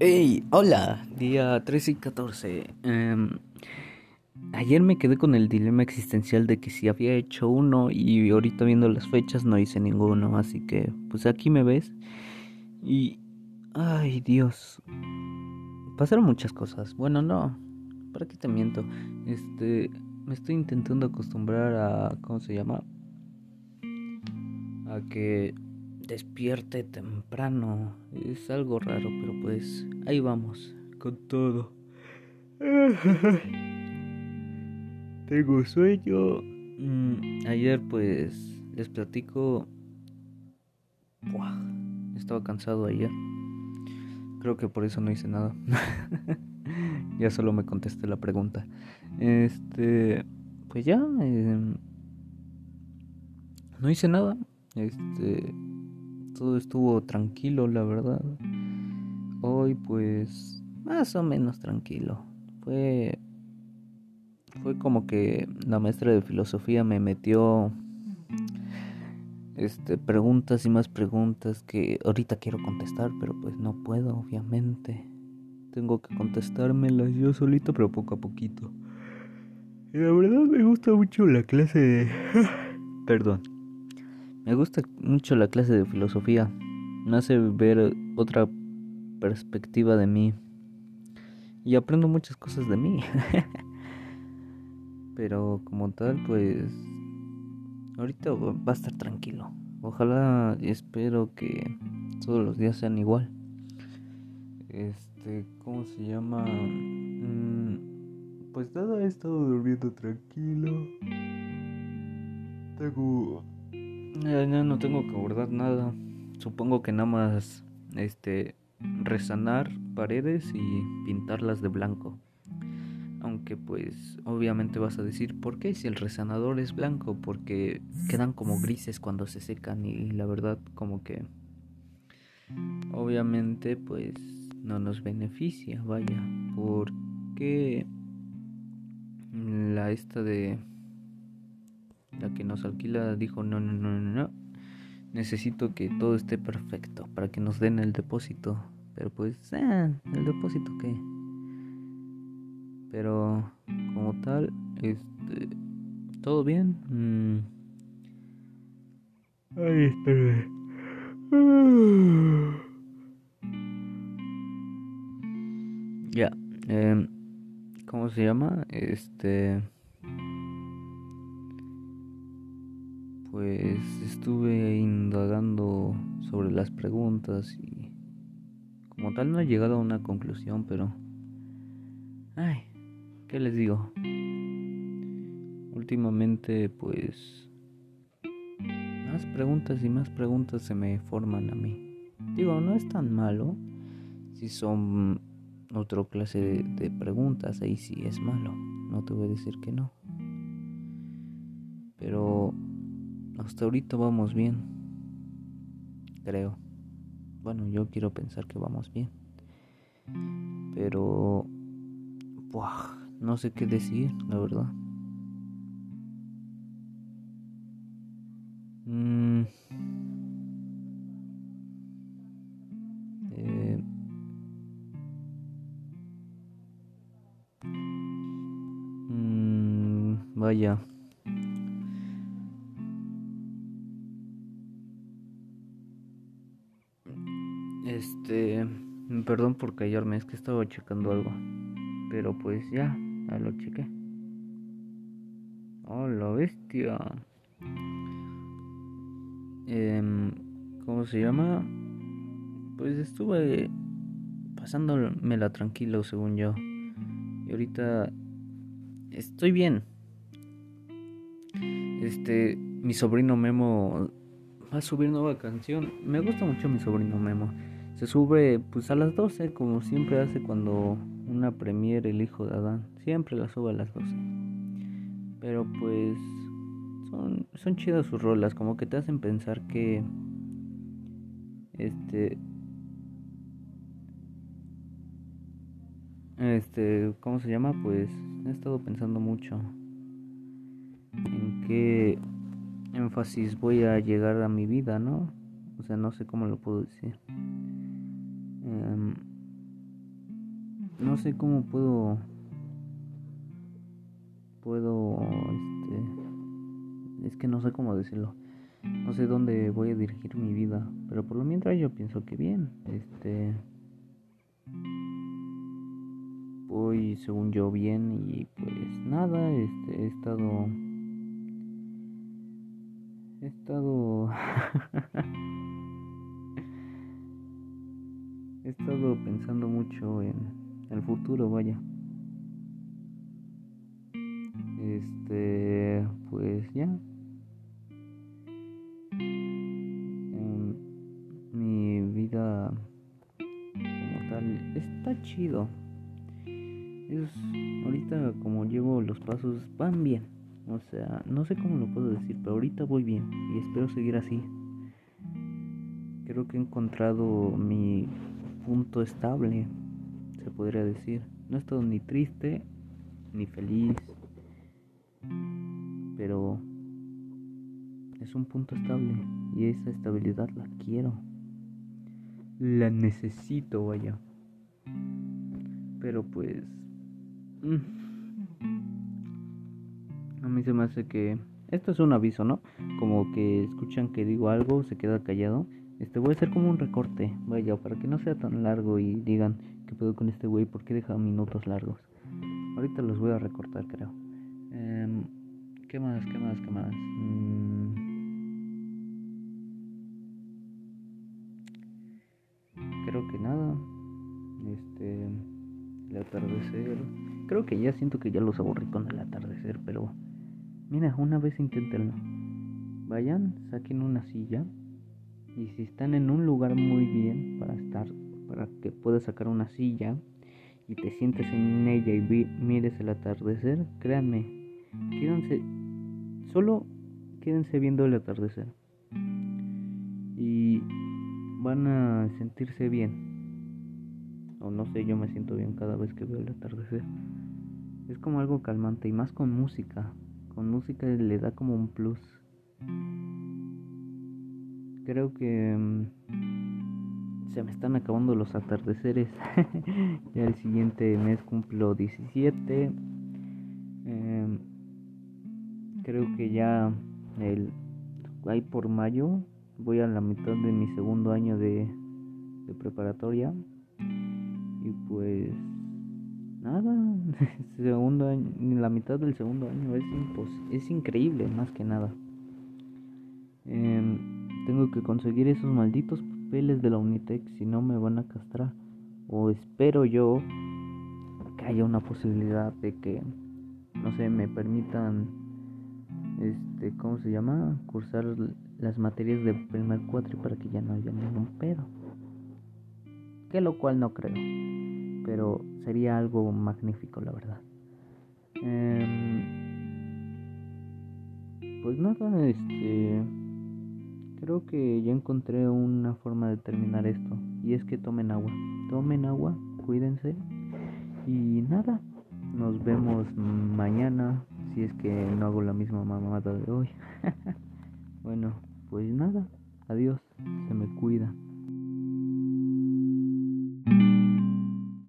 Hey, hola, día 13 y 14. Em, ayer me quedé con el dilema existencial de que si había hecho uno y ahorita viendo las fechas no hice ninguno, así que pues aquí me ves. Y... Ay, Dios. Pasaron muchas cosas. Bueno, no. ¿Para qué te miento? Este... Me estoy intentando acostumbrar a... ¿Cómo se llama? A que despierte temprano. Es algo raro, pero pues ahí vamos, con todo. Tengo sueño. Mm, ayer pues les platico. estaba cansado ayer. Creo que por eso no hice nada. ya solo me contesté la pregunta. Este, pues ya. Em, no hice nada. Este, todo estuvo tranquilo, la verdad. Hoy pues más o menos tranquilo. Fue fue como que la maestra de filosofía me metió este preguntas y más preguntas que ahorita quiero contestar, pero pues no puedo, obviamente. Tengo que contestármelas yo solito, pero poco a poquito. Y la verdad me gusta mucho la clase de perdón. Me gusta mucho la clase de filosofía. Me hace ver otra perspectiva de mí. Y aprendo muchas cosas de mí. Pero como tal, pues... Ahorita va a estar tranquilo. Ojalá y espero que todos los días sean igual. Este, ¿cómo se llama? Mm, pues nada, he estado durmiendo tranquilo. Tengo ya, no tengo que guardar nada. Supongo que nada más este resanar paredes y pintarlas de blanco. Aunque pues obviamente vas a decir, ¿por qué si el resanador es blanco? Porque quedan como grises cuando se secan y la verdad como que obviamente pues no nos beneficia, vaya, porque la esta de la que nos alquila dijo, no, no, no, no, no. Necesito que todo esté perfecto para que nos den el depósito. Pero pues, eh, el depósito qué. Pero como tal, este, todo bien. Mm. Ay, espera. Ya, eh, ¿cómo se llama? Este... estuve indagando sobre las preguntas y como tal no he llegado a una conclusión, pero... Ay, ¿qué les digo? Últimamente pues... Más preguntas y más preguntas se me forman a mí. Digo, no es tan malo si son otra clase de, de preguntas, ahí sí es malo, no te voy a decir que no. Pero hasta ahorita vamos bien. Creo. Bueno, yo quiero pensar que vamos bien. Pero... Buah, no sé qué decir, la verdad. Mm. Eh. Mm, vaya. Este, perdón por callarme, es que estaba checando algo. Pero pues ya, ya lo chequé. Oh, bestia. Eh, ¿Cómo se llama? Pues estuve pasándomela tranquilo, según yo. Y ahorita estoy bien. Este, mi sobrino Memo va a subir nueva canción. Me gusta mucho mi sobrino Memo. Se sube pues a las 12 como siempre hace cuando una premiere el hijo de Adán. Siempre la sube a las 12. Pero pues son, son chidas sus rolas, como que te hacen pensar que este este, ¿cómo se llama? Pues he estado pensando mucho en qué énfasis voy a llegar a mi vida, ¿no? O sea, no sé cómo lo puedo decir. No sé cómo puedo puedo este es que no sé cómo decirlo no sé dónde voy a dirigir mi vida pero por lo mientras yo pienso que bien este voy según yo bien y pues nada este he estado he estado he estado pensando mucho en el futuro vaya este, pues ya. mi vida como tal está chido. Es ahorita como llevo los pasos van bien. O sea, no sé cómo lo puedo decir, pero ahorita voy bien y espero seguir así. Creo que he encontrado mi punto estable, se podría decir. No he estado ni triste ni feliz pero es un punto estable y esa estabilidad la quiero. La necesito, vaya. Pero pues... Mm, a mí se me hace que... Esto es un aviso, ¿no? Como que escuchan que digo algo, se queda callado. Este voy a hacer como un recorte, vaya, para que no sea tan largo y digan qué puedo con este güey, ¿por qué deja minutos largos? Ahorita los voy a recortar, creo. Em, ¿Qué más? ¿Qué más? ¿Qué más? Mm. Creo que nada. Este. El atardecer. Creo que ya siento que ya los aburrí con el atardecer, pero. Mira, una vez inténtenlo. Vayan, saquen una silla. Y si están en un lugar muy bien para estar, para que puedas sacar una silla y te sientes en ella y mires el atardecer, créanme, quédense, solo quédense viendo el atardecer y van a sentirse bien. O no sé, yo me siento bien cada vez que veo el atardecer. Es como algo calmante y más con música. Con música le da como un plus. Creo que mm, se me están acabando los atardeceres. ya el siguiente mes cumplo 17. Eh, creo que ya el ahí por mayo voy a la mitad de mi segundo año de, de preparatoria y pues nada segundo año, la mitad del segundo año es es increíble más que nada em, tengo que conseguir esos malditos papeles de la Unitec si no me van a castrar o espero yo que haya una posibilidad de que no sé me permitan este, ¿cómo se llama? Cursar las materias de primer cuatri para que ya no haya ningún pedo. Que lo cual no creo, pero sería algo magnífico, la verdad. Em, pues nada, este, creo que ya encontré una forma de terminar esto y es que tomen agua, tomen agua, cuídense y nada, nos vemos mañana si es que no hago la misma mamada de hoy. bueno, pues nada, adiós, se me cuida.